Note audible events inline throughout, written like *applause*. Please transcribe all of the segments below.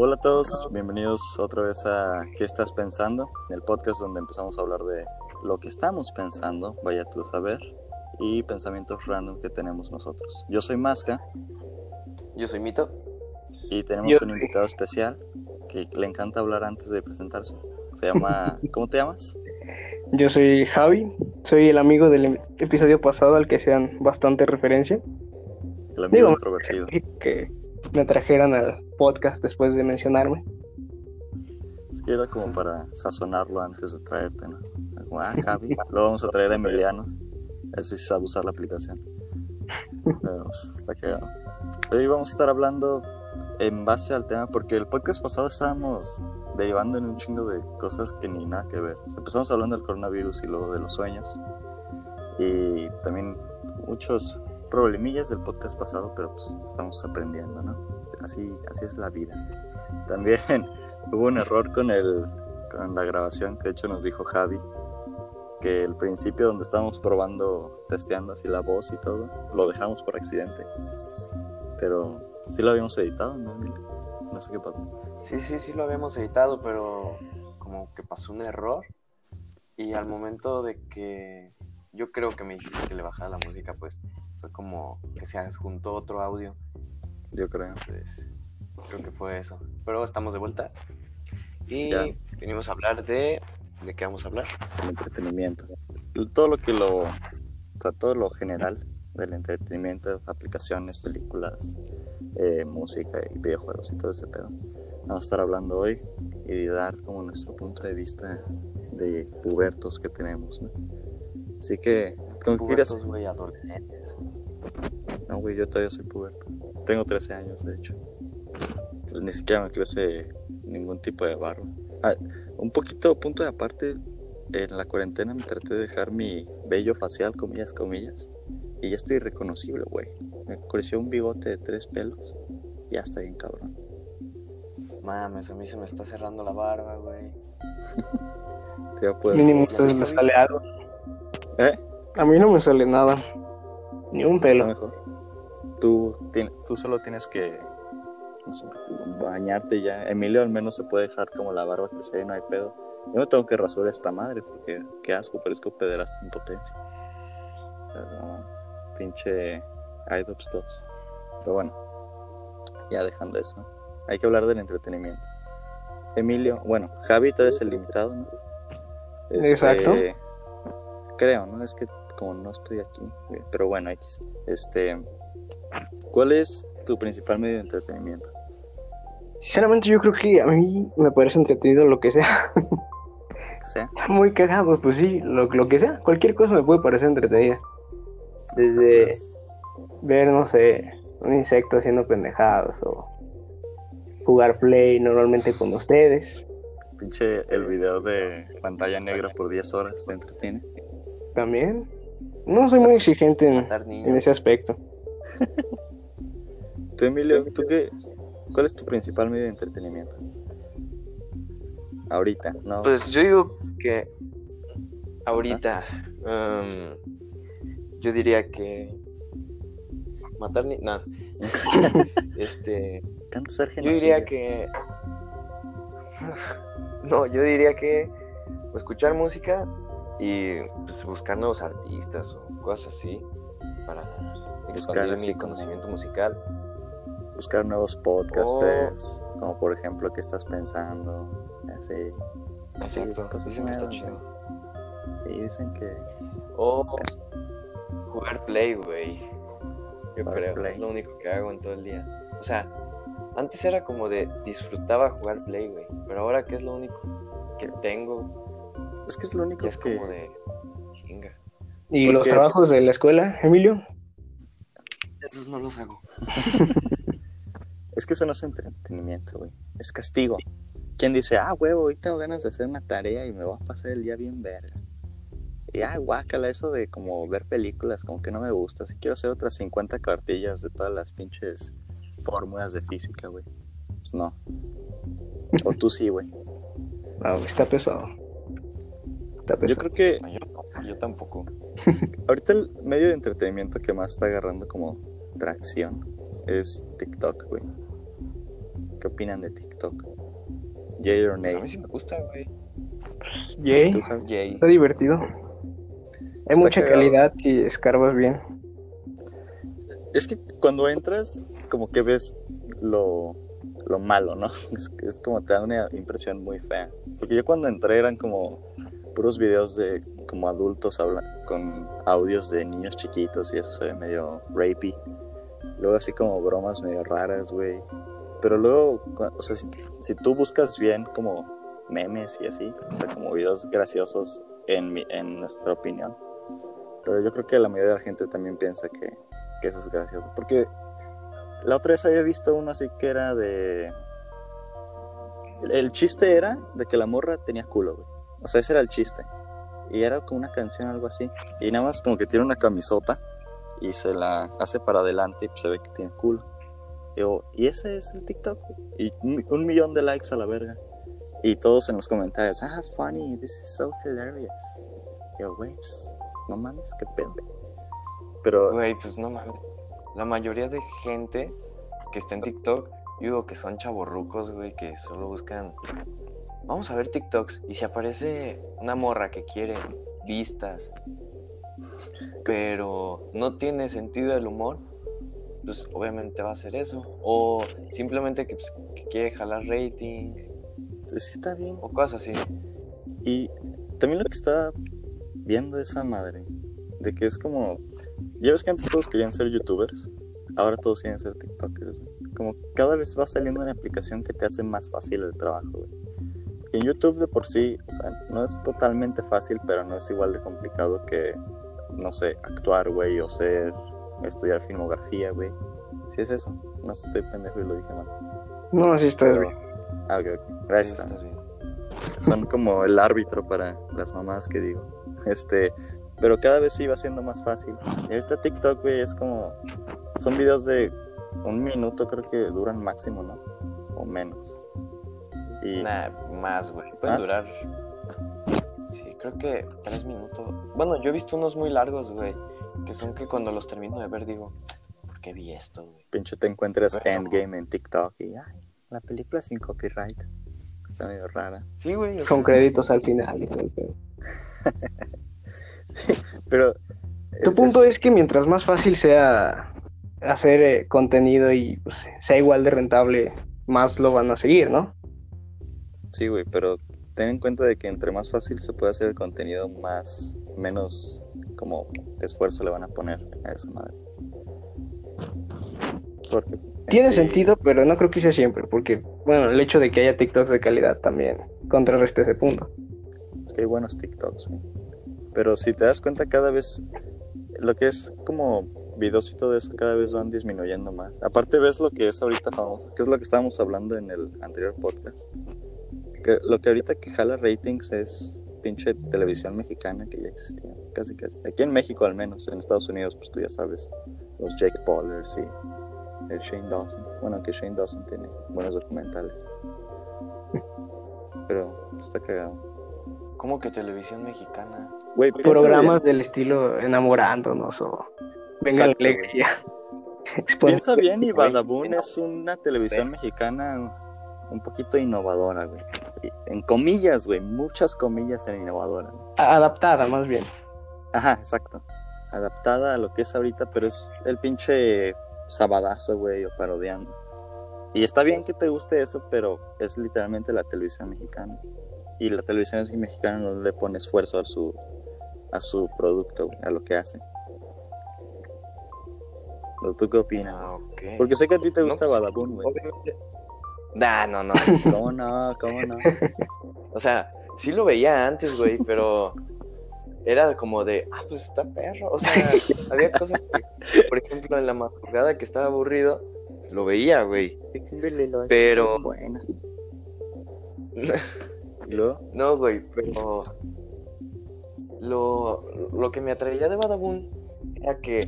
Hola a todos, bienvenidos otra vez a ¿Qué estás pensando? El podcast donde empezamos a hablar de lo que estamos pensando, vaya tú a saber, y pensamientos random que tenemos nosotros. Yo soy Masca Yo soy Mito. y tenemos Yo un soy- invitado especial que le encanta hablar antes de presentarse. Se llama, *laughs* ¿cómo te llamas? Yo soy Javi, soy el amigo del episodio pasado al que sean bastante referencia. El amigo Digo, introvertido. Que me trajeran al podcast después de mencionarme. Es que era como para sazonarlo antes de traerte, ¿no? Como, ah, Javi, lo vamos a traer a Emiliano. A ver si sabe usar la aplicación. Pero, pues, está cagado. Hoy vamos a estar hablando en base al tema, porque el podcast pasado estábamos derivando en un chingo de cosas que ni nada que ver. O sea, empezamos hablando del coronavirus y luego de los sueños. Y también muchos problemillas del podcast pasado, pero pues estamos aprendiendo, ¿no? Así, así es la vida. También *laughs* hubo un error con el con la grabación que de hecho nos dijo Javi que el principio donde estábamos probando testeando así la voz y todo lo dejamos por accidente pero sí lo habíamos editado no no sé qué pasó Sí, sí, sí lo habíamos editado, pero como que pasó un error. Y al momento de que yo creo que me dijiste que le bajara la música, pues fue como que se adjuntó otro audio. yo creo Entonces, creo que fue eso. Pero estamos de vuelta. Y Ya. venimos a hablar de... ¿De qué vamos a hablar? el entretenimiento todo lo que lo o sea todo lo general del entretenimiento aplicaciones películas eh, música y videojuegos y todo ese pedo vamos a estar hablando hoy y dar como nuestro punto de vista de pubertos que tenemos ¿no? así que ¿cómo quieres Pubertos, güey, adolescentes. No, güey, yo todavía soy puberto. Tengo 13 años, de hecho. Pues ni siquiera me crece ningún tipo de barba. Ah, un poquito, punto de aparte, en la cuarentena me traté de dejar mi vello facial, comillas, comillas. Y ya estoy irreconocible, güey. Me creció un bigote de tres pelos. y Ya está bien cabrón. Mames, a mí se me está cerrando la barba, güey. *laughs* Te voy a poder- Mínimo vi, me sale algo. ¿Eh? A mí no me sale nada. Ni un pelo. mejor. Tú, tú solo tienes que no sé, bañarte ya. Emilio al menos se puede dejar como la barba crecer y no hay pedo. Yo me tengo que rasurar esta madre porque qué asco, parezco pederasta en potencia. Pinche iDops 2. Pero bueno, ya dejando eso, hay que hablar del entretenimiento. Emilio, bueno, Javi, tú eres el limitado, ¿no? Este, Exacto. Creo, ¿no? Es que como no estoy aquí, güey, pero bueno, X. Este, ¿cuál es tu principal medio de entretenimiento? Sinceramente yo creo que a mí me parece entretenido lo que sea. Sea. *laughs* Muy cagado, pues sí, lo, lo que sea. Cualquier cosa me puede parecer entretenida. Desde pues, ver, no sé, un insecto haciendo pendejadas o jugar play normalmente con ustedes. pinche el video de pantalla negra por 10 horas te entretiene. También. No soy muy exigente en, en ese aspecto. *laughs* Tú, Emilio, ¿tú qué? ¿Cuál es tu principal medio de entretenimiento? Ahorita, ¿no? Pues yo digo que ahorita em, yo diría que matar ni no. *laughs* este, Tanto ser yo diría que no, yo diría que escuchar música y pues, buscar nuevos artistas o cosas así para expandir mi como- conocimiento musical. Buscar nuevos podcasters, como por ejemplo, ¿qué estás pensando? Así. Exacto, cosas dicen que está nuevas, chido. Y dicen que O jugar play, güey. Yo creo, Play. es lo único que hago en todo el día. O sea, antes era como de disfrutaba jugar play, güey. Pero ahora que es lo único que tengo, es que es lo único ya es que como de chinga. ¿Y ¿Por los qué? trabajos de la escuela, Emilio? Esos no los hago. *laughs* es que eso no es entretenimiento, güey. Es castigo. ¿Quién dice, ah, huevo, hoy tengo ganas de hacer una tarea y me voy a pasar el día bien verga? Y ah, guácala, eso de como ver películas, como que no me gusta. Si quiero hacer otras 50 cartillas de todas las pinches fórmulas de física, güey. Pues no. O tú sí, güey. No, está pesado. Está Yo creo que No, yo, no, yo tampoco. *laughs* ahorita el medio de entretenimiento que más está agarrando como tracción es TikTok, güey. ¿Qué opinan de TikTok? Jay or Pues a nay? mí sí me gusta, güey. Pues. Jay. está divertido. Hay Está mucha cagado. calidad y escarbas bien. Es que cuando entras, como que ves lo, lo malo, ¿no? *laughs* Es, es como te da una impresión muy fea. Porque yo cuando entré eran como puros videos de como adultos habla- con audios de niños chiquitos y eso se ve medio rapey. Luego así como bromas medio raras, güey. Pero luego, o sea, si, tú buscas bien como memes y así, o sea, como videos graciosos en, mi, en nuestra opinión. Pero yo creo que la mayoría de la gente también piensa que, que eso es gracioso. Porque la otra vez había visto uno así que era de... El chiste era de que la morra tenía culo, güey. O sea, ese era el chiste. Y era como una canción, algo así. Y nada más como que tiene una camisota y se la hace para adelante y se ve que tiene culo. Y, yo, y ese es el TikTok. Y un, millón de likes a la verga. Y todos en los comentarios, ah, funny, this is so hilarious. Yo, güey, pues, no mames, qué pedo. Pero, Güey, pues no mames. La mayoría de gente que está en TikTok, yo digo que son chavorrucos, güey, que solo buscan. Vamos a ver TikToks. Y si aparece una morra que quiere vistas, pero no tiene sentido del humor, pues obviamente va a hacer eso. O simplemente que, pues, que quiere jalar rating, sí está bien. o cosas así. Y también lo que estaba viendo esa madre, de que es como, ya ves que antes todos querían ser youtubers, ahora todos quieren ser tiktokers. Como cada vez va saliendo una aplicación que te hace más fácil el trabajo. güey. En YouTube de por sí, o sea, no es totalmente fácil, pero no es igual de complicado que, no sé, actuar, güey, o ser, estudiar filmografía, güey. Si es eso, no estoy pendejo y lo dije mal. No, sí está Pero, bien. ah, ok, ok. Sí, Gracias. estás bien. son como el árbitro para las mamás que digo. Este, pero cada vez sí va siendo más fácil. Y ahorita TikTok, güey, es como. Son videos de un minuto, creo que duran máximo, ¿no? O menos. Y. Nah, más, güey. Pueden ¿Más? durar. Sí, creo que tres minutos. Bueno, yo he visto unos muy largos, güey. Que son que cuando los termino de ver digo, ¿por qué vi esto, güey? Pinche te encuentres Pero- Endgame en TikTok y. Ay, la película sin copyright. Está medio rara. Sí, güey. Con sea, créditos al final y todo el pedo. *laughs* Pero. Tu punto es que mientras más fácil sea hacer eh, contenido y pues, sea igual de rentable, más lo van a seguir, ¿no? Sí, güey, pero ten en cuenta de que entre más fácil se puede hacer el contenido, más. menos como esfuerzo le van a poner a esa madre. Porque. Tiene sí, sentido, pero no creo que sea siempre, porque, bueno, el hecho de que haya TikToks de calidad también contrarresta ese punto. Es que hay buenos TikToks, güey. Pero si te das cuenta, cada vez lo que es como videos y todo eso, cada vez van disminuyendo más. Aparte, ves lo que es ahorita famoso, que es lo que estábamos hablando en el anterior podcast. Que lo que ahorita que jala ratings es pinche televisión mexicana que ya existía, casi casi. Aquí en México, al menos, en Estados Unidos, pues tú ya sabes, los Jake Paulers y el Shane Dawson. Bueno, que Shane Dawson tiene buenos documentales. Pero está cagado. ¿Cómo que televisión mexicana? Güey, piensa Programas del estilo enamorándonos o venga la Exacto, alegría. *laughs* Piensa bien y Badabun es una televisión mexicana un poquito innovadora, güey. En comillas, güey, muchas comillas en innovadora. Adaptada, más bien. Ajá, exacto. Adaptada a lo que es ahorita, pero es el pinche sabadazo, güey, o parodiando. Y está bien que te guste eso, pero es literalmente la televisión mexicana. Y la televisión mexicana no le pone esfuerzo a su, a su producto, güey, a lo que hace. ¿O ¿Tú qué opinas? Ah, ok. Porque sé que a ti te No, gusta pues, Badabun, güey. Obviamente. Nah, no, no. *laughs* ¿Cómo no? ¿Cómo no? O sea, sí lo veía antes, güey, pero era como de, ah, pues está perro. O sea, *laughs* había cosas que, por ejemplo, en la madrugada que estaba aburrido, lo veía, güey. Pero- Buena. ¿Y luego? *laughs* No, güey, pero lo, lo que me atraía de Badabun era que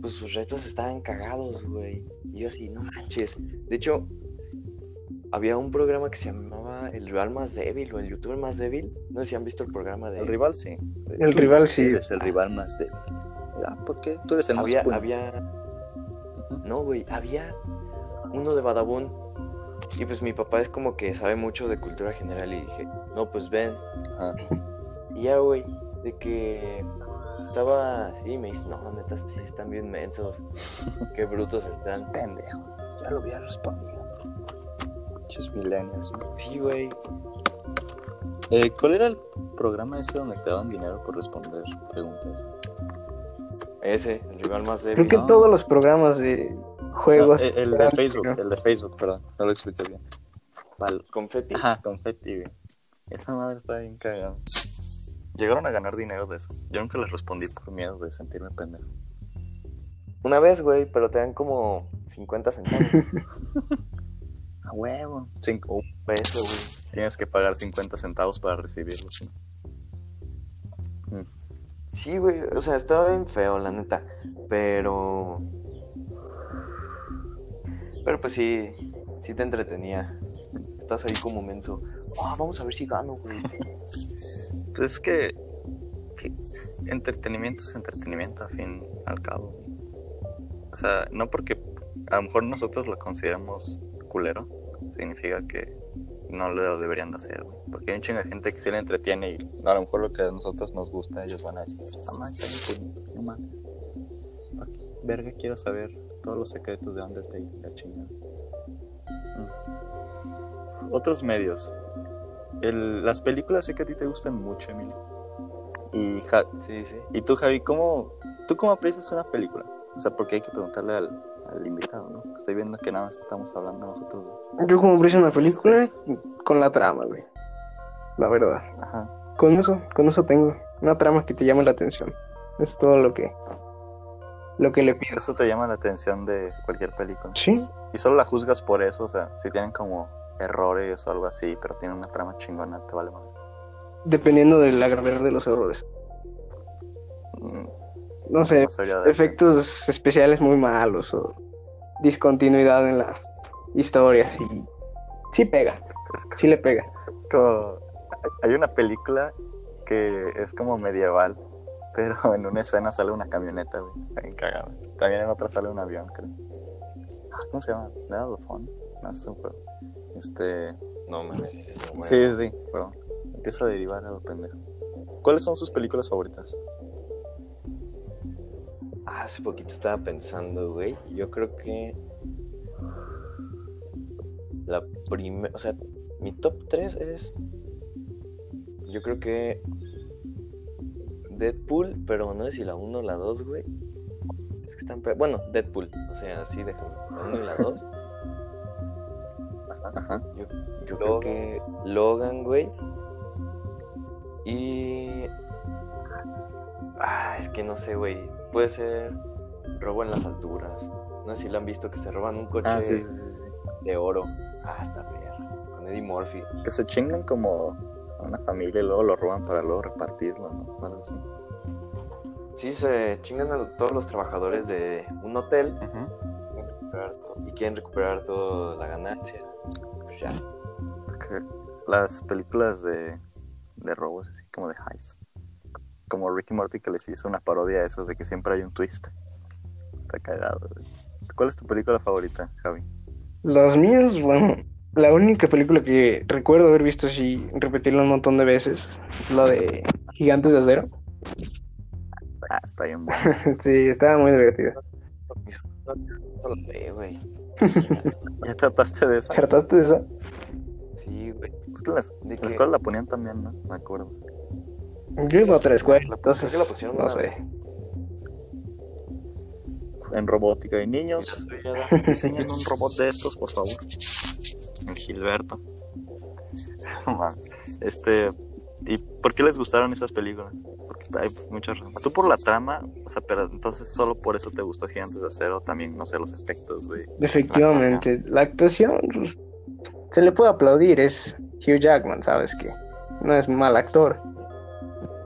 pues, sus retos estaban cagados, güey. Y yo así, no manches. De hecho, había un programa que se llamaba El Rival Más Débil o El Youtuber Más Débil. No sé si han visto el programa de El rival sí. El Tú rival sí. Eres el rival más débil. Ya, ¿por qué? Tú eres el Había, más había, no, güey, había uno de Badabun Y pues mi papá es como que sabe mucho de cultura general y dije, no, pues ven. Ajá. Y ya, güey, de que estaba así, me dice, no, neta, sí están bien mensos. Qué brutos están. *laughs* Pendejo. Ya lo había respondido. Muchos millennials. Sí, güey. Eh, ¿Cuál era el programa ese donde te daban dinero por responder preguntas? Ese, el rival más Creo débil. que No. todos los programas de juegos. No, el, el de Facebook, el de Facebook, perdón. No lo expliqué bien. Val- Confetti. Ajá, confetti, güey. Esa madre está bien cagada. Llegaron a ganar dinero de eso. Yo nunca les respondí por miedo de sentirme pendejo. Una vez, güey, pero te dan como 50 centavos. *laughs* A huevo. Cinco. Eso, güey. Tienes que pagar 50 centavos para recibirlo. ¿sí? Mm. Sí, güey, o sea, estaba bien feo, la neta. Pero. Pero pues sí, sí te entretenía. Estás ahí como menso. Ah, vamos a ver si gano, güey. *laughs* Pues es que, entretenimiento es entretenimiento, al fin y al cabo. O sea, no porque a lo mejor nosotros lo consideramos culero, significa que no lo deberían de hacer, güey. Porque hay un chingo de gente que sí le entretiene y a lo mejor lo que a nosotros nos gusta, ellos van a decir, no manches, están bien bonitos, no mames. Verga, quiero saber todos los secretos de Undertale, la chingada. Mm. Otros medios. El- las películas sé que a ti te gustan mucho, Emilio. Y, Ja- Sí, sí. y tú, Javi, ¿cómo, ¿tú cómo aprecias una película? O sea, porque hay que preguntarle al, al invitado, ¿no? Estoy viendo que nada más estamos hablando nosotros. Yo como aprecio una película con la trama, güey. La verdad. Ajá. Con eso, con eso tengo. Una trama que te llame la atención. Es todo lo que lo que le pido. Eso te llama la atención de cualquier película. Sí, Y solo la juzgas por eso, o sea, si tienen como errores o algo así, pero tienen una trama chingona, te vale más. dependiendo de la gravedad de los errores. No sé, No dar- efectos especiales muy malos o discontinuidad en las historias y sí pega, Es, sí le pega. es como. Hay una película que es como medieval, *laughs* pero en una escena sale una camioneta, güey. Está bien cagada. También en otra sale un avión, creo. Ah, ¿Cómo se llama? Honor. No, es un juego. Este. No mames, un Sí, sí, sí, perdón. Empiezo a derivar a lo pendejo. ¿Cuáles son sus películas favoritas? Hace poquito estaba pensando, güey. Yo creo que. La primera. O sea, mi top 3 es. Yo creo que. Deadpool, pero no sé si la 1 o la 2, güey. Es que están. Bueno, Deadpool. O sea, así déjame. La 1 y la 2. Ajá. Yo, yo creo que Logan, güey. Y. Ah, es que no sé, güey. Puede ser robo en las alturas. No sé si lo han visto que se roban un coche Ah, sí, sí, sí, sí. de oro. Ah, está perra. Con Eddie Murphy. Que se chingan como a una familia y luego lo roban para luego repartirlo, ¿no? Algo así. Sí, se chingan a todos los trabajadores de un hotel y quieren recuperar toda la ganancia. Pues ya. Las películas de, de robos, así como de heist. Como Ricky Morty que les hizo una parodia a esas de que siempre hay un twist. Está cagado. ¿Cuál es tu película favorita, Javi? Las mías, bueno, la única película que recuerdo haber visto así, repetirla un montón de veces, es la de Gigantes de Acero. Ah, está bien *laughs* bueno. sí, estaba muy divertida. ¿Ya trataste de esa? ¿Hartaste de esa? Sí, güey. Es que en ¿De la escuela la ponían también, ¿no? Me acuerdo. Yo iba a otra escuela, La- entonces, la pusieron no sé. En robótica. Y niños, la *laughs* diseñen un robot de estos, por favor. El Gilberto. *laughs* Este. ¿Y por qué les gustaron esas películas? Porque hay muchas razones. Tú por la trama, o sea, pero entonces solo por eso te gustó Gigantes de Acero, también, no sé, los efectos, güey. Efectivamente, la actuación pues, se le puede aplaudir, es Hugh Jackman, sabes que no es mal actor.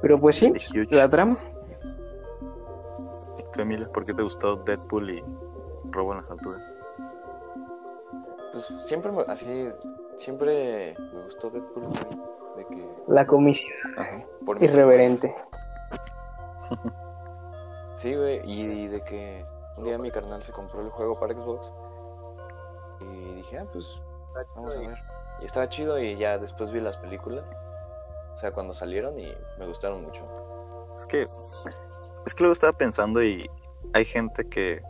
Pero pues sí, la trama, ¿Tú, Emilio, por qué te gustó Deadpool y Robo en las Alturas? Pues siempre me, así, siempre me gustó Deadpool, de que la comicidad Ajá. por irreverente. Sí, güey, y de que un día mi carnal se compró el juego para Xbox y dije, ah, pues Vamos a ver. Y estaba chido y ya después vi las películas. O sea, cuando salieron y me gustaron mucho. Es que, es que luego estaba pensando y hay gente que...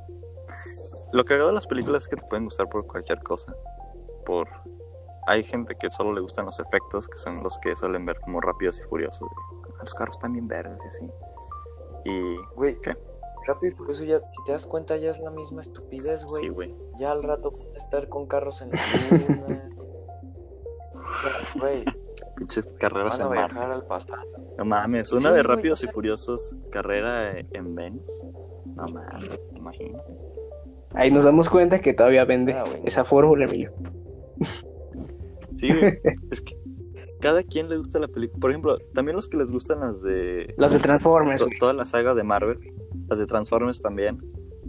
Lo que hago de las películas es que te pueden gustar por cualquier cosa. Por... Hay gente que solo le gustan los efectos, que son los que suelen ver como rápidos y furiosos. "Ah, los carros están bien verdes y así. Y... Güey, ¿Qué? rápido y Furioso ya, si te das cuenta, ya es la misma estupidez, güey. Sí, güey. Ya al rato estar con carros en la luna. *laughs* Güey, Pinches carreras van a en Marte. viajar al pasado. No mames, una Sí, de Rápidos y Furiosos, carrera en Venus. No mames, imagínate. Ahí nos damos cuenta que todavía vende Ah, bueno. esa fórmula, Emilio. Sí, güey. *laughs* es que cada quien le gusta la película. Por ejemplo, también los que les gustan las de Las de Transformers, to- güey. toda la saga de Marvel, las de Transformers también.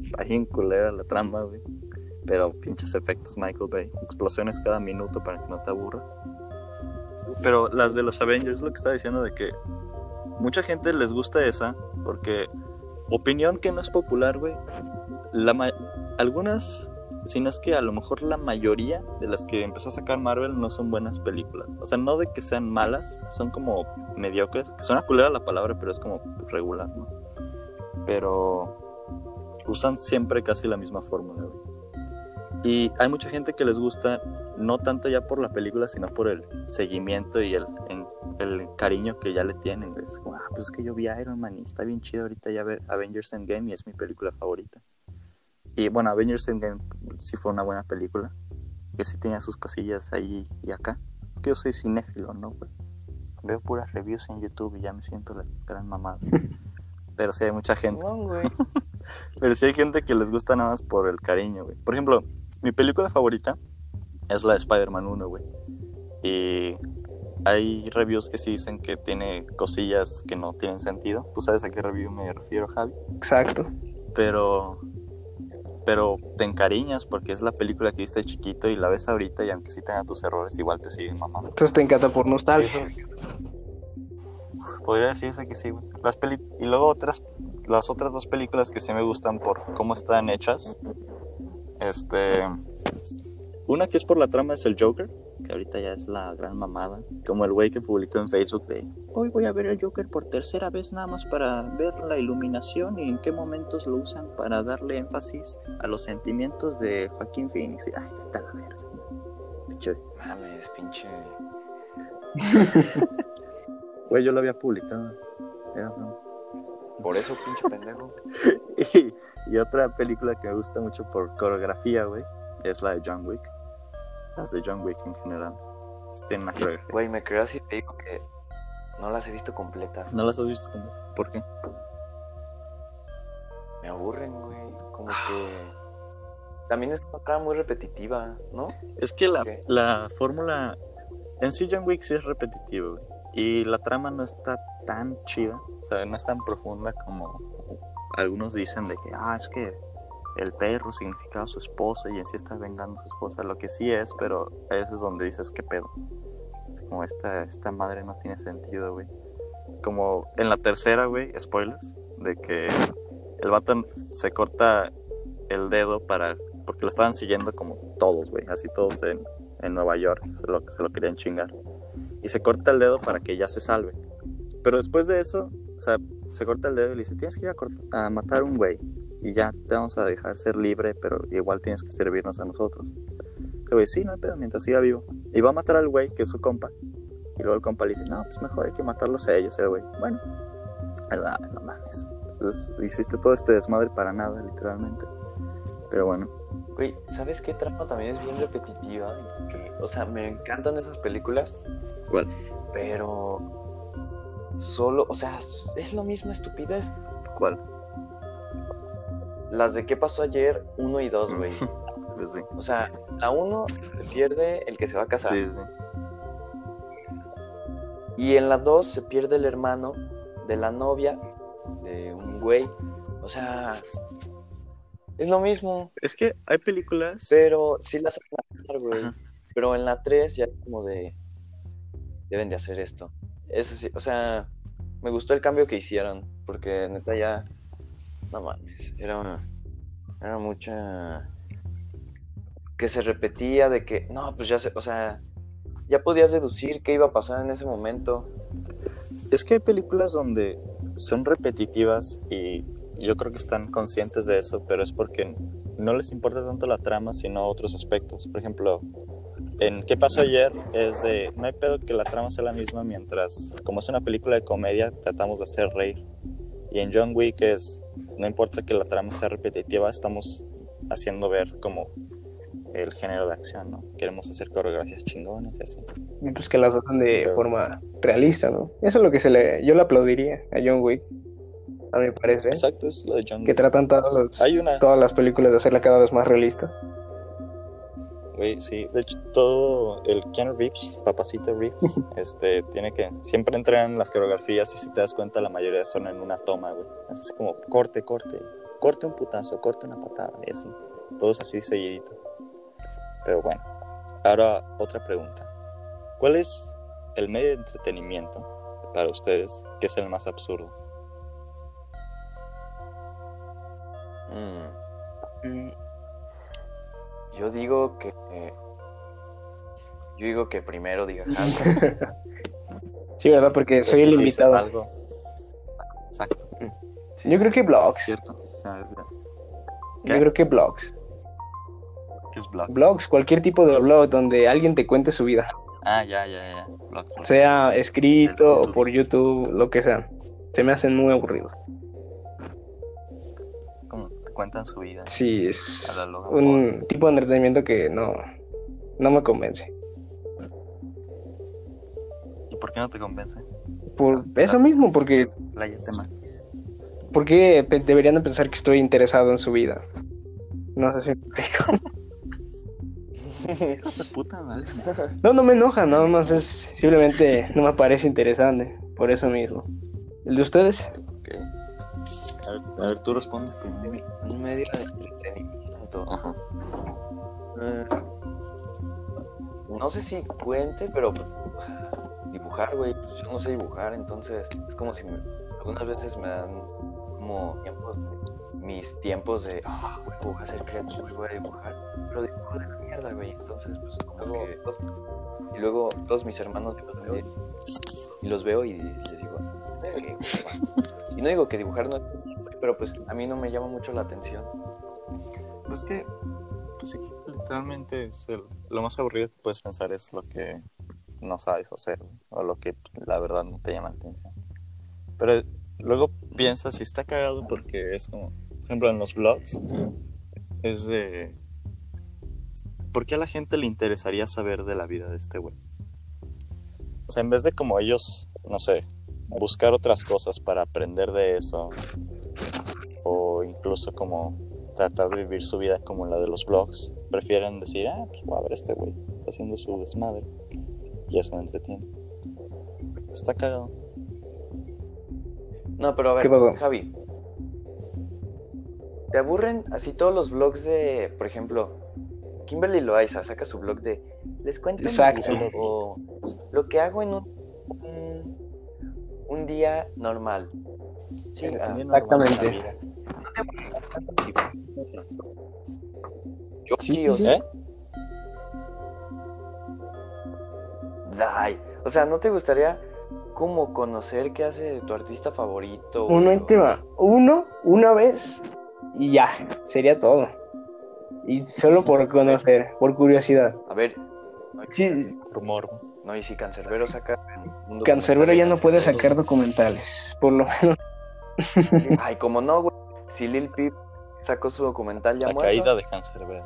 Está bien culera la trama, güey. Pero pinches efectos Michael Bay. Explosiones cada minuto para que no te aburras. Pero las de los Avengers, lo que estaba diciendo de que mucha gente les gusta esa porque opinión que no es popular, güey. La algunas, si no es que a lo mejor la mayoría de las que empezó a sacar Marvel no son buenas películas. O sea, no de que sean malas, son como mediocres. Suena culera la palabra, pero es como regular, ¿no? Pero usan siempre casi la misma fórmula, güey. Y hay mucha gente que les gusta no tanto ya por la película, sino por el seguimiento y el, en- el cariño que ya le tienen. Es como, ah, pues es que yo vi Iron Man y está bien chido ahorita ya ver Avengers Endgame y es mi película favorita. Y bueno, Avengers Endgame sí fue una buena película, que sí tenía sus cosillas ahí y acá. Yo soy cinéfilo, ¿no, güey? Veo puras reviews en YouTube y ya me siento la gran mamada. *laughs* Pero sí hay mucha gente. *laughs* Pero sí hay gente que les gusta nada más por el cariño, güey. Por ejemplo, mi película favorita es la de Spider-Man 1, güey. Y hay reviews que sí dicen que tiene cosillas que no tienen sentido. Tú sabes a qué review me refiero, Javi. Exacto. Pero, pero te encariñas porque es la película que viste chiquito y la ves ahorita y aunque sí tenga tus errores, igual te siguen mamando. Entonces te encanta por nostalgia. Podría decirse que sí, güey. Las peli y luego otras, las otras dos películas que sí me gustan por cómo están hechas. Este, una que es por la trama es el Joker, que ahorita ya es la gran mamada. Como el güey que publicó en Facebook de, hoy voy a ver el Joker por tercera vez nada más para ver la iluminación y en qué momentos lo usan para darle énfasis a los sentimientos de Joaquín Phoenix. Y, Ay, a la verga. Pinche- Mames, pinche. *laughs* Güey, yo lo había publicado. Era. Por eso, pinche pendejo. *laughs* Y, y otra película que me gusta mucho por coreografía, güey, es la de John Wick. Las de John Wick en general. Coreografía. Güey, me creas y te digo que no las he visto completas. ¿No las has visto? ¿Por qué? Me aburren, güey. Como que. También es una trama muy repetitiva, ¿no? Es que la, la fórmula... En sí John Wick sí es repetitivo, güey. Y la trama no está tan chida. O sea, no es tan profunda como algunos dicen de que, ah, es que el perro significaba a su esposa y en sí está vengando a su esposa. Lo que sí es, pero veces es donde dices, ¿qué pedo? Es como esta, esta madre no tiene sentido, güey. Como en la tercera, güey, spoilers, de que el vato se corta el dedo para... Porque lo estaban siguiendo como todos, güey. Así todos en, en Nueva York. Se lo, se lo querían chingar. Y se corta el dedo para que ya se salve. Pero después de eso, o sea, se corta el dedo y le dice, tienes que ir a, cort- a matar un güey. Y ya te vamos a dejar ser libre, pero igual tienes que servirnos a nosotros. El güey, sí, no hay pedo, mientras siga vivo. Y va a matar al güey, que es su compa. Y luego el compa le dice, no, pues mejor hay que matarlos a ellos, el güey. Bueno, ah, no mames. Entonces, hiciste todo este desmadre para nada, literalmente. Pero bueno, Güey, ¿sabes qué trama también es bien repetitiva? O sea, me encantan esas películas, ¿cuál? pero solo, o sea, es lo mismo estupidez. ¿Cuál? Las de qué pasó ayer, uno y dos, güey. *laughs* Sí. O sea, la uno se pierde el que se va a casar. Sí, sí. Y en la 2 se pierde el hermano de la novia de un güey. O sea, es lo mismo, Es que hay películas. pero sí las saben güey. Ajá. Pero en la 3 ya como de deben de hacer esto. Eso sí, o sea, me gustó el cambio que hicieron, porque neta ya no mames, era era mucha que se repetía, de que, no, pues ya se, o sea, ya podías deducir qué iba a pasar en ese momento. Es que hay películas donde son repetitivas y yo creo que están conscientes de eso, pero es porque no les importa tanto la trama, sino otros aspectos. Por ejemplo, en ¿Qué pasó ayer? Es de, no hay pedo que la trama sea la misma mientras, como es una película de comedia, tratamos de hacer reír. Y en John Wick es, no importa que la trama sea repetitiva, estamos haciendo ver como el género de acción, ¿no? Queremos hacer coreografías chingones y así. Y pues que las hacen de forma realista, ¿no? Eso es lo que se le, yo le aplaudiría a John Wick, a mi parecer. Exacto, es lo de John Que Wick. tratan todas las, Hay una- todas las películas de hacerla cada vez más realista. Güey, sí, de hecho todo el Keanu Reeves, papacito Reeves, *laughs* este, tiene que, siempre entran las coreografías y si te das cuenta la mayoría son en una toma, güey. Así es como corte, corte, corte un putazo, corte una patada y así. Todos así seguidito. Pero bueno, ahora otra pregunta. ¿Cuál es el medio de entretenimiento para ustedes que es el más absurdo? Mm, Mm, Yo digo que. eh, yo digo que primero diga. *laughs* Sí, ¿verdad? Porque soy el invitado. algo. Exacto, Yo creo que blogs. cierto. O sea, Yo creo que blogs. ¿Qué es blogs? Blogs, cualquier tipo de blog donde alguien te cuente su vida. Ah, ya, ya, ya. Blogs. Sea escrito o por YouTube, lo que sea. Se me hacen muy aburridos. Cuentan su vida. Sí, es la un tipo de entretenimiento que no, no me convence. ¿Y por qué no te convence? Por eso mismo, porque, pe- deberían de pensar que estoy interesado en su vida. No sé si me explico. *laughs* Hijos de puta madre. No, no me enoja, nada más es simplemente no me parece interesante. Por eso mismo. ¿El de ustedes? A ver, a ver, tú respondes primero. Un medio de entretenimiento. Ajá. Eh, no sé si cuente, pero sea, dibujar, güey. Pues yo no sé dibujar, entonces es como si me- algunas veces me dan como tiempos, mis tiempos de, ah, güey, voy a ser creativo y voy a dibujar, pero dibujo de la mierda, güey. Entonces, pues como que. Y luego todos mis hermanos los veo y los veo y les digo, "Eh, y no digo que dibujar no es, pero pues a mí no me llama mucho la atención. Pues que, pues literalmente es el- lo más aburrido que puedes pensar es lo que no sabes hacer o lo que la verdad no te llama la atención. Pero luego piensas si está cagado porque es como, por ejemplo, en los blogs es de ¿por qué a la gente le interesaría saber de la vida de este güey? O sea, en vez de como ellos, no sé, buscar otras cosas para aprender de eso incluso como tratar de vivir su vida como la de los blogs, prefieren decir, ah, pues voy a ver este güey está haciendo su desmadre y eso me entretiene. Está cagado. No, pero a ver. Javi. ¿Te aburren así todos los blogs de, por ejemplo, Kimberly Loaiza saca su blog de les cuento Exacto. vida", o lo que hago en un, un, un día normal. Sí, ah, exactamente. Yo Sí, sí, o sí. sea, ¿Eh? ay, o sea, ¿no te gustaría como conocer qué hace tu artista favorito? Uno en tema. Uno, una vez y ya. Sería todo. Y solo por *laughs* conocer, por curiosidad. A ver, Sí, Por morbo. no, y si Cancerbero saca un Cancerbero ya no puede sacar documentales. Por lo menos. Ay, como no, güey. Si Lil Peep sacó su documental ya La muerto. caída de Cancerbero.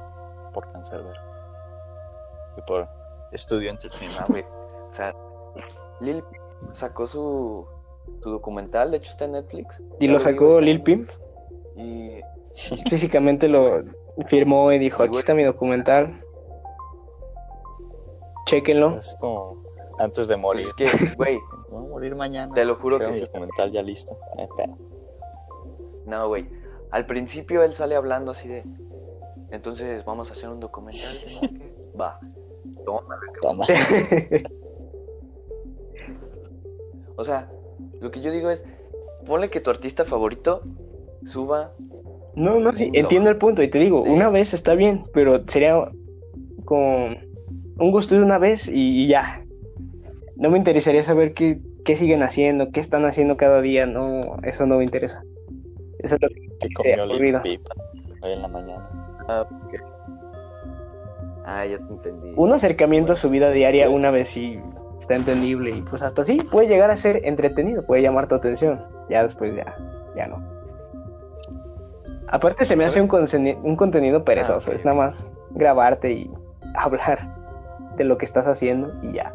Por Cancerbero. Y por Estudio Ah, Entertainment. güey. O sea, Lil sacó su, su documental, de hecho está en Netflix. Y lo sacó Lil Pimp. Y *laughs* Físicamente lo firmó y dijo: Aquí está mi documental. Chéquenlo. Es como antes de pues morir. es que, güey, *laughs* Voy a morir mañana. te lo juro Tengo que sí. documental ya listo. No, güey. Al principio él sale hablando así de. Entonces vamos a hacer un documental. *laughs* Va. Toma. Toma. *laughs* O sea, lo que yo digo es. Ponle que tu artista favorito suba. No, no, sí, entiendo el punto y te digo, Sí. una vez está bien, pero sería con un gusto de una vez y, y ya. No me interesaría saber qué, qué siguen haciendo, qué están haciendo cada día, no, eso no me interesa. Eso es lo que Que comió olvida. Hoy en la mañana. Ah. Ah, ya te entendí. Un acercamiento a su vida diaria una vez sí está entendible y pues hasta así puede llegar a ser entretenido, puede llamar tu atención. Ya después ya, ya no. Aparte se me hace un, un contenido perezoso, Ah, ok. es nada más grabarte y *laughs* hablar de lo que estás haciendo y ya.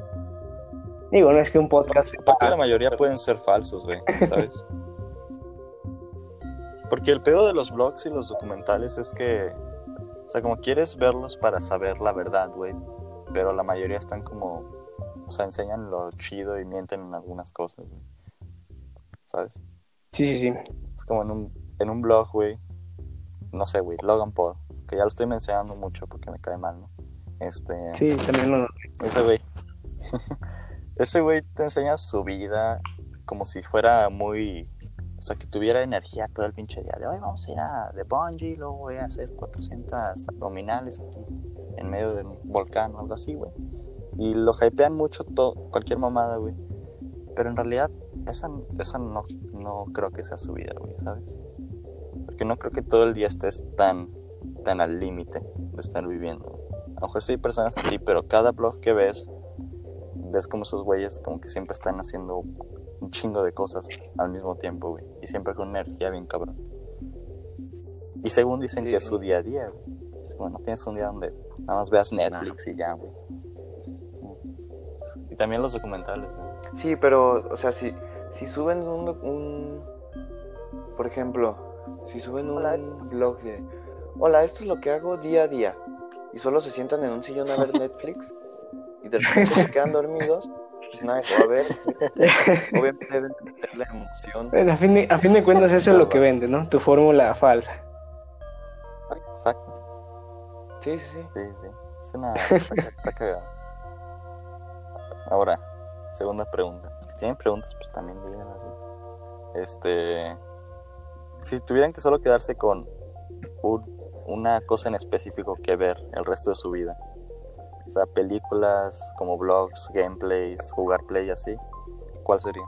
Digo, no es que un podcast Aparte la mayoría pueden ser falsos, güey, ¿sabes? *laughs* Porque el pedo de los blogs y los documentales es que, o sea, como quieres verlos para saber la verdad, güey, pero la mayoría están como, o sea, enseñan lo chido y mienten en algunas cosas, güey. ¿Sabes? Sí, sí, sí. Es como en un, en un blog, güey, no sé, güey, Logan Paul, que ya lo estoy mencionando mucho porque me cae mal, ¿no? Este, Sí, también lo ese güey. *laughs* Ese güey te enseña su vida como si fuera muy. O sea, que tuviera energía todo el pinche día. De hoy vamos a ir a de bungee, luego voy a hacer 400 abdominales aquí en medio de un volcán o algo así, güey. Y lo hypean mucho todo, cualquier mamada, güey. Pero en realidad, esa, esa no, no creo que sea su vida, güey, ¿sabes? Porque no creo que todo el día estés tan, tan al límite de estar viviendo. A lo mejor sí hay personas así, pero cada blog que ves, ves como esos güeyes como que siempre están haciendo un chingo de cosas al mismo tiempo, güey. Y siempre con energía bien cabrón. Y según dicen Sí, que es su día a día, güey. Es como, no tienes un día donde nada más veas Netflix y ya, güey. Y también los documentales, güey. Sí, pero, o sea, si, si suben un, un- Por ejemplo, si suben un blog de. Hola, esto es lo que hago día a día. Y solo se sientan en un sillón a ver *laughs* Netflix. y de repente se quedan dormidos. Pues va a ver. *laughs* Obviamente deben meter la emoción. Bueno, a, fin de, a fin de cuentas eso es lo que vende, ¿no? Tu fórmula falsa. Exacto. Sí, sí, sí. Sí, sí. Es una. Está, cagado. Ahora, segunda pregunta. Si tienen preguntas, pues también díganlas. Este. Si tuvieran que solo quedarse con un- una cosa en específico que ver el resto de su vida, o sea, películas, como blogs, gameplays, jugar play así, ¿cuál sería?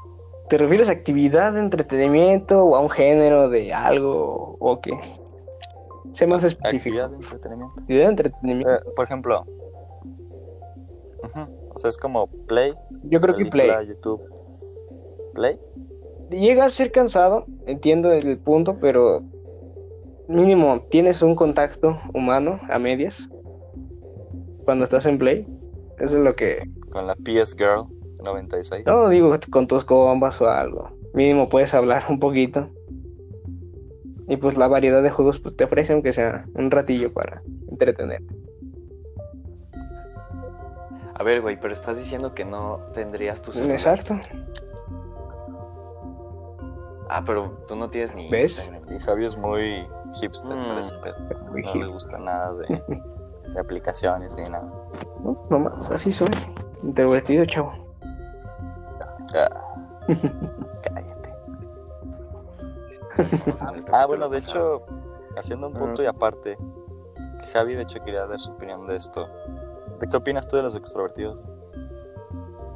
¿Te refieres a actividad de entretenimiento o a un género de algo o qué? Sé más específico. Actividad de entretenimiento. Actividad de entretenimiento. Eh, por ejemplo, o sea, es como play, Yo creo que Play. YouTube. Play, Llega a ser cansado, entiendo el punto, pero mínimo tienes un contacto humano a medias cuando estás en Play. Eso es lo que... con la PS Girl 96. No digo con tus combas o algo. Mínimo puedes hablar un poquito. Y pues la variedad de juegos pues, te ofrece aunque sea un ratillo para entretenerte. A ver, güey, pero estás diciendo que no tendrías tu celular. Exacto. Ah, pero tú no tienes ni ¿Ves? Instagram. Y Javi es muy hipster Mm. para ese pedo. No le gusta nada de, *laughs* de aplicaciones ni nada. No, nomás, así soy. Introvertido, chavo. Ah, cállate. *laughs* Ah, bueno, de hecho, haciendo un punto y aparte, Javi de hecho quería dar su opinión de esto. ¿De qué opinas tú de los extrovertidos?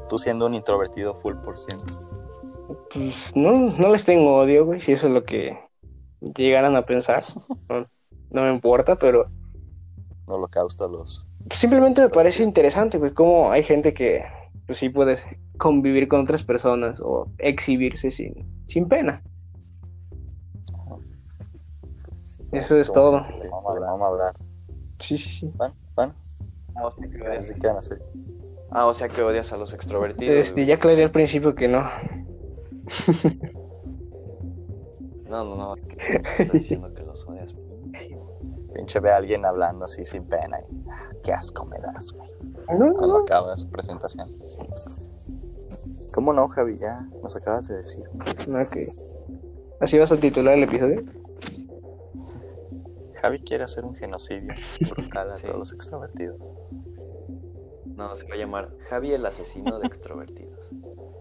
Tú siendo un introvertido full por ciento. Pues no, no les tengo odio, güey, si eso es lo que llegaran a pensar. *laughs* No, no me importa, pero No lo causa los... simplemente me parece interesante, güey, cómo hay gente que pues sí puedes convivir con otras personas o exhibirse sin, sin pena. Eso es todo. Vamos a hablar. Vamos a hablar. Sí, sí, sí. Bueno, bueno, Ah, o sea que quedan así. Ah, o sea que odias a los extrovertidos. Este, ya aclaré al principio que no. *laughs* No, no, no. Estás diciendo que los odias. Pinche ve a alguien hablando así sin pena y ah, qué asco me das, güey. No, Cuando no. acaba su presentación. ¿Cómo no, Javi? Ya nos acabas de decir. Ok. ¿Así vas a titular el episodio? Javi quiere hacer un genocidio brutal *laughs* a Sí. todos los extrovertidos. No, se va a llamar Javi el asesino de extrovertidos.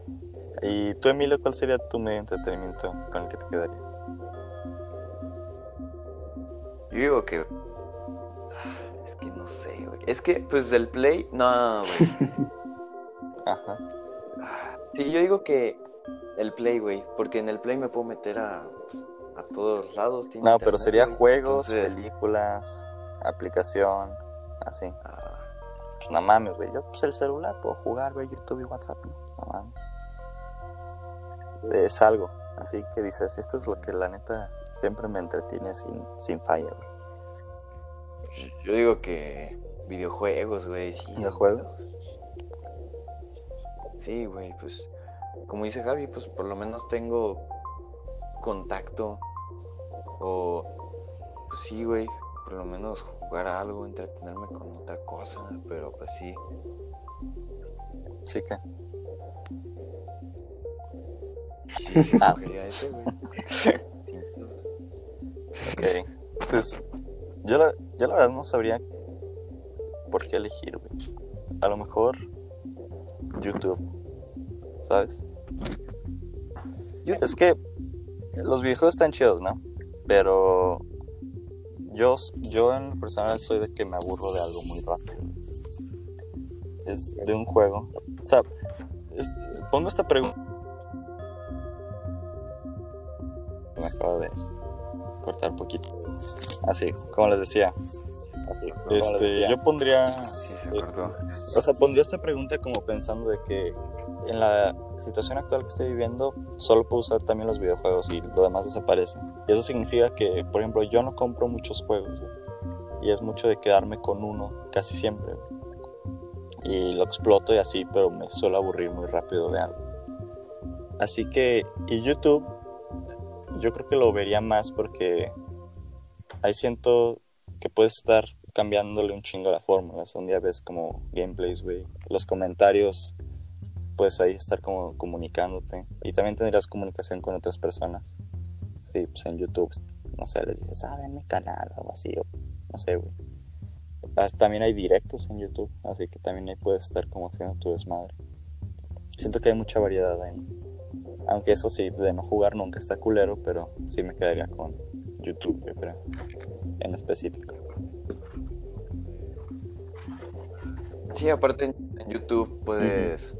*laughs* ¿Y tú, Emilio, cuál sería tu medio de entretenimiento con el que te quedarías? Yo digo que. Es que no sé, güey. Es que, pues, del Play, no, güey. *laughs* Ajá. Sí, yo digo que el Play, güey, porque en el Play me puedo meter a, pues, a todos lados. tiene No, pero sería güey. juegos, Entonces, películas, aplicación, así. ah, Pues no mames, güey. Yo, pues el celular puedo jugar, güey, YouTube y WhatsApp, ¿no? Pues no mames. Es algo. Así que dices, esto es lo que la neta siempre me entretiene sin, sin falla, güey. yo digo que videojuegos, güey, sí. ¿Videojuegos? Sí, güey, pues, como dice Javi, pues por lo menos tengo contacto o, pues sí, güey, por lo menos jugar a algo, entretenerme con otra cosa, pero pues sí. Sí que. Sí, sí, Ah. ese, güey. *laughs* Pues yo la, yo la verdad no sabría por qué elegir, güey. A lo mejor YouTube. ¿Sabes? Es que los videojuegos están chidos, ¿no? Pero yo, yo en personal soy de que me aburro de algo muy rápido. Es de un juego. O sea, pongo esta pregunta. Me acabo de cortar poquito. Así, como les decía. Este, yo pondría Sí, se acordó. o sea, pondría esta pregunta como pensando de que en la situación actual que estoy viviendo solo puedo usar también los videojuegos y lo demás desaparece. Y eso significa que, por ejemplo, yo no compro muchos juegos y es mucho de quedarme con uno casi siempre. Y lo exploto y así, pero me suelo aburrir muy rápido de algo. Así que, y YouTube, yo creo que lo vería más porque ahí siento que puedes estar cambiándole un chingo la fórmula. Un día ves como gameplays, güey. Los comentarios, puedes ahí estar como comunicándote. Y también tendrás comunicación con otras personas. Sí, pues en YouTube, no sé, les dices, ah, ven mi canal o algo así. O, no sé, güey. Ah, También hay directos en YouTube, así que también ahí puedes estar como haciendo tu desmadre. Siento que hay mucha variedad ahí. Aunque eso sí, de no jugar nunca está culero, pero sí me quedaría con YouTube, yo creo. En específico. Sí, aparte en, en YouTube puedes.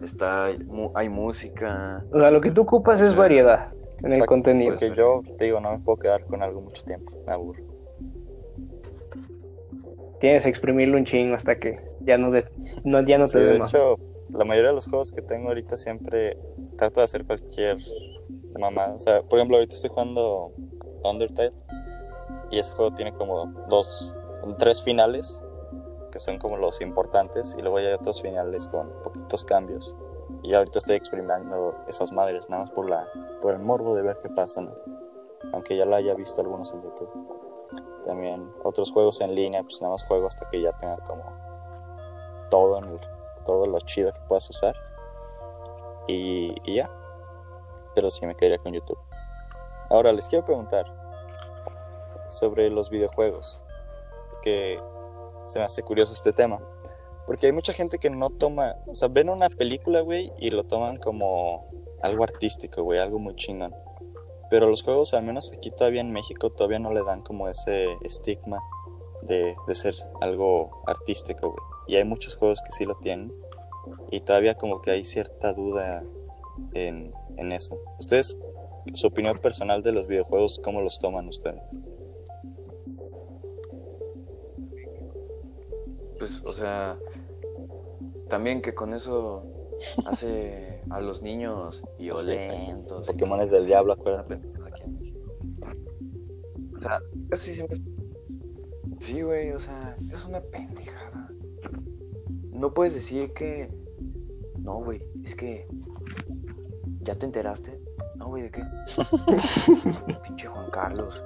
Está, mu- hay música. O sea, lo que tú ocupas es Sí. variedad en el Exacto, contenido. Porque yo te digo, no me puedo quedar con algo mucho tiempo, me aburro. Tienes que exprimirlo un chingo hasta que ya no, de, no, ya no Sí, te dé de más. hecho, la mayoría de los juegos que tengo ahorita siempre trato de hacer cualquier mamada. O sea, por ejemplo, ahorita estoy jugando Undertale y ese juego tiene como dos, tres finales que son como los importantes y luego hay otros finales con poquitos cambios. Y ahorita estoy experimentando esas madres, nada más por, la, por el morbo de ver qué pasa, ¿no? Aunque ya lo haya visto algunos en YouTube. También otros juegos en línea, pues nada más juego hasta que ya tenga como todo, en el- todo lo chido que puedas usar. Y, ya. Pero sí me quedaría con YouTube. Ahora les quiero preguntar sobre los videojuegos. Que se me hace curioso este tema. Porque hay mucha gente que no toma, o sea, ven una película, güey, y lo toman como algo artístico, güey, algo muy chingón. Pero los juegos, al menos aquí todavía en México, todavía no le dan como ese estigma de, de ser algo artístico, güey. Y hay muchos juegos que sí lo tienen. Y todavía como que hay cierta duda en, en eso. Ustedes, su opinión personal de los videojuegos, ¿cómo los toman ustedes? Pues, o sea, también que con eso hace a los niños violentos. y Pokémones todo del diablo, acuérdate. O sea, eso sí me... Sí, güey, o sea, es una pendejada. No puedes decir que... No, güey, es que... ¿Ya te enteraste? No, güey, ¿de qué? *laughs* Pinche Juan Carlos.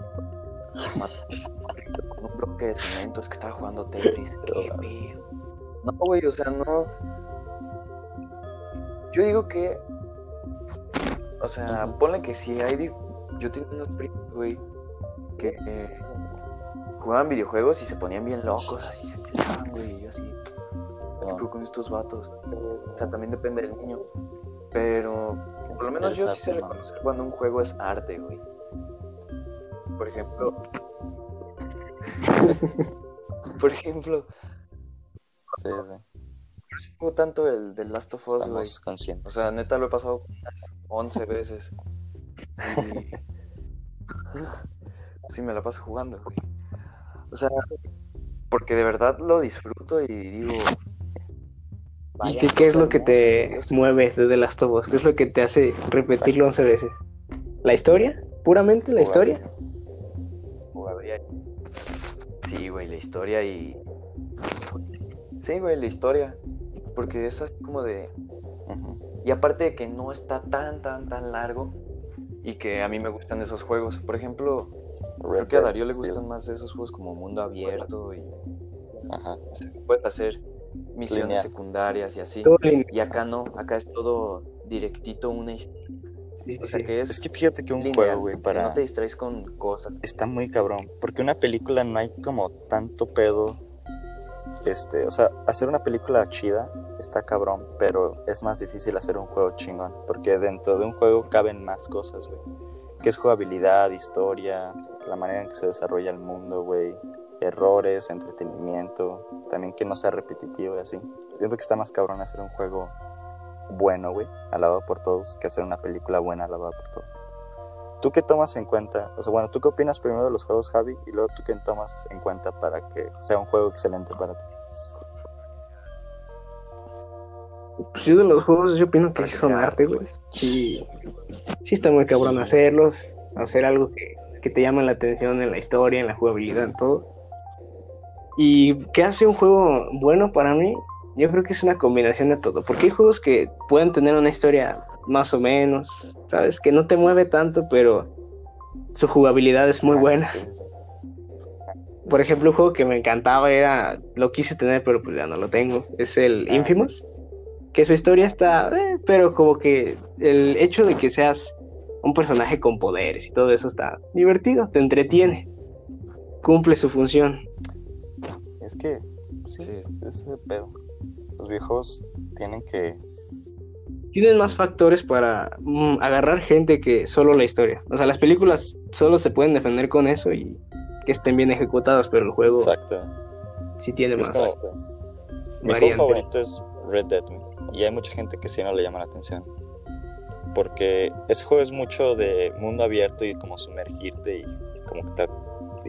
Con un bloque de cemento, es que estaba jugando Tetris. ¿Qué *laughs* pedo? No, güey, o sea, no... Yo digo que... O sea, ponle que si hay... Yo tenía unos primos, güey, que eh, jugaban videojuegos y se ponían bien locos, así se peleaban, güey, y yo así... ¿Qué No, con estos vatos? O sea, también depende del niño. Pero por lo menos yo sí sé ¿no? reconocer cuando un juego es arte, güey. Por ejemplo. *laughs* Por ejemplo, Sí, sí. juego tanto el del Last of Us, güey. O sea, neta lo he pasado unas 11 veces. Y... *laughs* Sí, me la paso jugando, güey. O sea, porque de verdad lo disfruto y digo... ¿Y qué, qué es lo que te mueve de The Last of Us? ¿Qué es lo que te hace repetirlo 11 veces? ¿La historia? ¿Puramente la historia? Sí, güey, la historia y... Sí, güey, la historia. Porque es así como de... Y aparte de que no está tan, tan, tan largo y que a mí me gustan esos juegos. Por ejemplo, creo que a Darío le Steel. gustan más esos juegos como mundo abierto y Ajá. o sea, que puedes hacer misiones Lineal. secundarias y así. Y acá no, acá es todo directito una historia. sí, O sea sí. que es, Es que fíjate que un lineal, juego, güey, para... no te distraes con cosas. Está muy cabrón. Porque una película no hay como tanto pedo. Este, o sea, hacer una película chida está cabrón, pero es más difícil hacer un juego chingón. Porque dentro de un juego caben más cosas, güey. Que es jugabilidad, historia, la manera en que se desarrolla el mundo, güey. Errores, entretenimiento. También que no sea repetitivo y así. Siento que está más cabrón hacer un juego bueno, güey, alabado por todos, que hacer una película buena alabada por todos. ¿Tú qué tomas en cuenta? O sea, bueno, ¿tú qué opinas primero de los juegos, Javi? Y luego tú qué tomas en cuenta para que sea un juego excelente para ti. Pues yo de los juegos, yo opino que que son arte, güey. pues. Sí, sí está muy cabrón hacerlos, hacer algo que, que te llame la atención en la historia, en la jugabilidad, en todo. ¿Y qué hace un juego bueno para mí? Yo creo que es una combinación de todo, porque hay juegos que pueden tener una historia más o menos, ¿sabes? Que no te mueve tanto, pero su jugabilidad es muy buena. Por ejemplo, un juego que me encantaba era, lo quise tener, pero pues ya no lo tengo, es el Ah, Infamous, que su historia está, eh, pero como que el hecho de que seas un personaje con poderes y todo eso está divertido, te entretiene, cumple su función. Es que, sí, Sí. es el pedo. Los viejos tienen que... Tienen más factores para mm, agarrar gente que solo la historia. O sea, las películas solo se pueden defender con eso y que estén bien ejecutadas, pero el juego Exacto. sí tiene Es más como- mi juego favorito es Red Dead, y hay mucha gente que sí no le llama la atención. Porque ese juego es mucho de mundo abierto y como sumergirte y como que te-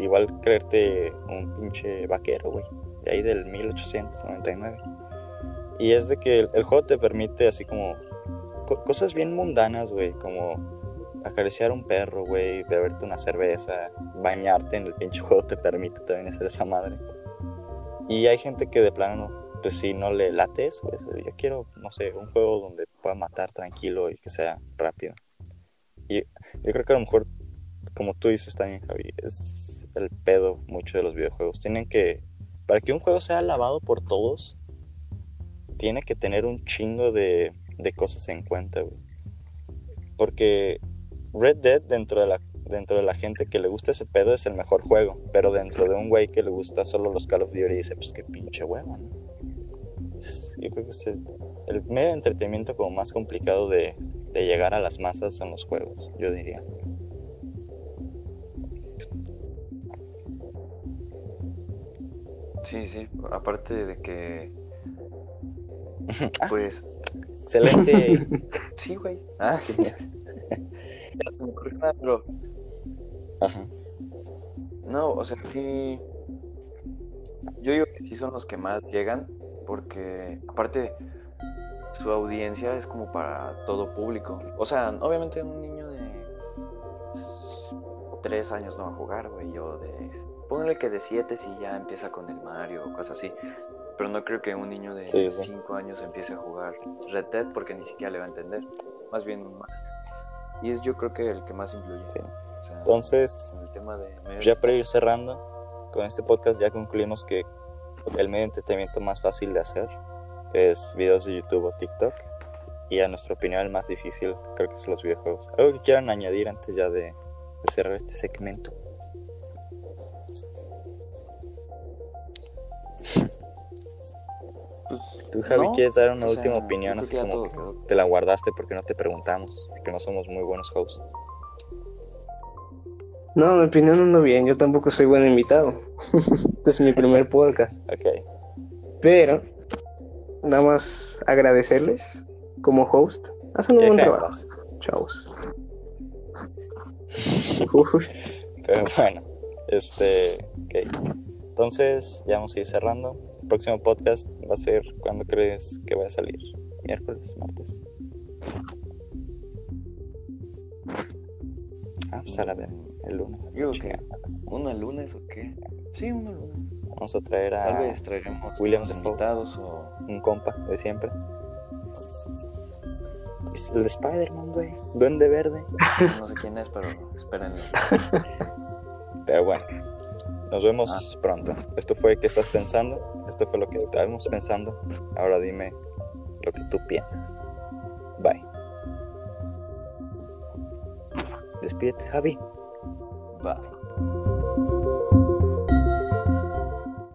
igual creerte un pinche vaquero, güey, de ahí del 1899. Y es de que el, el juego te permite así como co- cosas bien mundanas, güey, como acariciar un perro, güey, beberte una cerveza, bañarte en el pinche juego te permite también hacer esa madre. Y hay gente que de plano, pues sí, no le late eso, güey. Yo quiero, no sé, un juego donde pueda matar tranquilo y que sea rápido. Y yo creo que a lo mejor, como tú dices también, Javi, es el pedo mucho de los videojuegos. Tienen que, para que un juego sea alabado por todos, tiene que tener un chingo de, de cosas en cuenta, güey. Porque Red Dead, dentro de la dentro de la gente que le gusta ese pedo es el mejor juego, pero dentro de un güey que le gusta solo los Call of Duty dice, pues qué pinche hueva, ¿no? Yo creo que es el, el medio de entretenimiento como más complicado de, de llegar a las masas son los juegos, yo diría. Sí, sí, aparte de que, *laughs* Ah, pues, excelente. *laughs* sí, güey. ah, *laughs* genial. Ya no se me ocurre nada, pero Ajá. no, o sea, sí. Yo digo que sí son los que más llegan, porque aparte su audiencia es como para todo público. O sea, obviamente un niño de tres años no va a jugar, güey, o de... Póngale que de siete si ya empieza con el Mario o cosas así. Pero no creo que un niño de Sí, sí. cinco años empiece a jugar Red Dead porque ni siquiera le va a entender. Más bien un Mario. Y es yo creo que el que más influye. Sí. O sea, Entonces, el tema de... Ya para ir cerrando, con este podcast ya concluimos que el medio de entretenimiento más fácil de hacer es videos de YouTube o TikTok. Y a nuestra opinión el más difícil creo que son los videojuegos. ¿Algo que quieran añadir antes ya de, de cerrar este segmento? Pues, ¿Tú, Javi, no, quieres dar una última opinión? Así como todo que te la guardaste porque no te preguntamos, porque no somos muy buenos hosts. No, mi opinión ando bien, yo tampoco soy buen invitado. este *laughs* es mi primer podcast. *laughs* Ok. Pero, nada más agradecerles como host. Hacen un ¿Qué buen trabajo. Chavos. *laughs* Uy, Pero bueno, este. Ok. Entonces, ya vamos a ir cerrando. El próximo podcast va a ser. ¿Cuándo crees que va a salir? ¿Miércoles? ¿Martes? Ah, pues a la el lunes. Yo que uno el lunes o qué. Sí, uno el lunes. Vamos a traer a Tal vez traeremos William unos Dafoe. invitados o un compa de siempre. Es el de Spider-Man, güey. Duende verde. no sé quién es, pero espérenlo. *laughs* Pero bueno, nos vemos pronto. Esto fue ¿Qué estás pensando? Esto fue lo que estábamos pensando. Ahora dime lo que tú piensas. Bye. Despídete, Javi. Bye.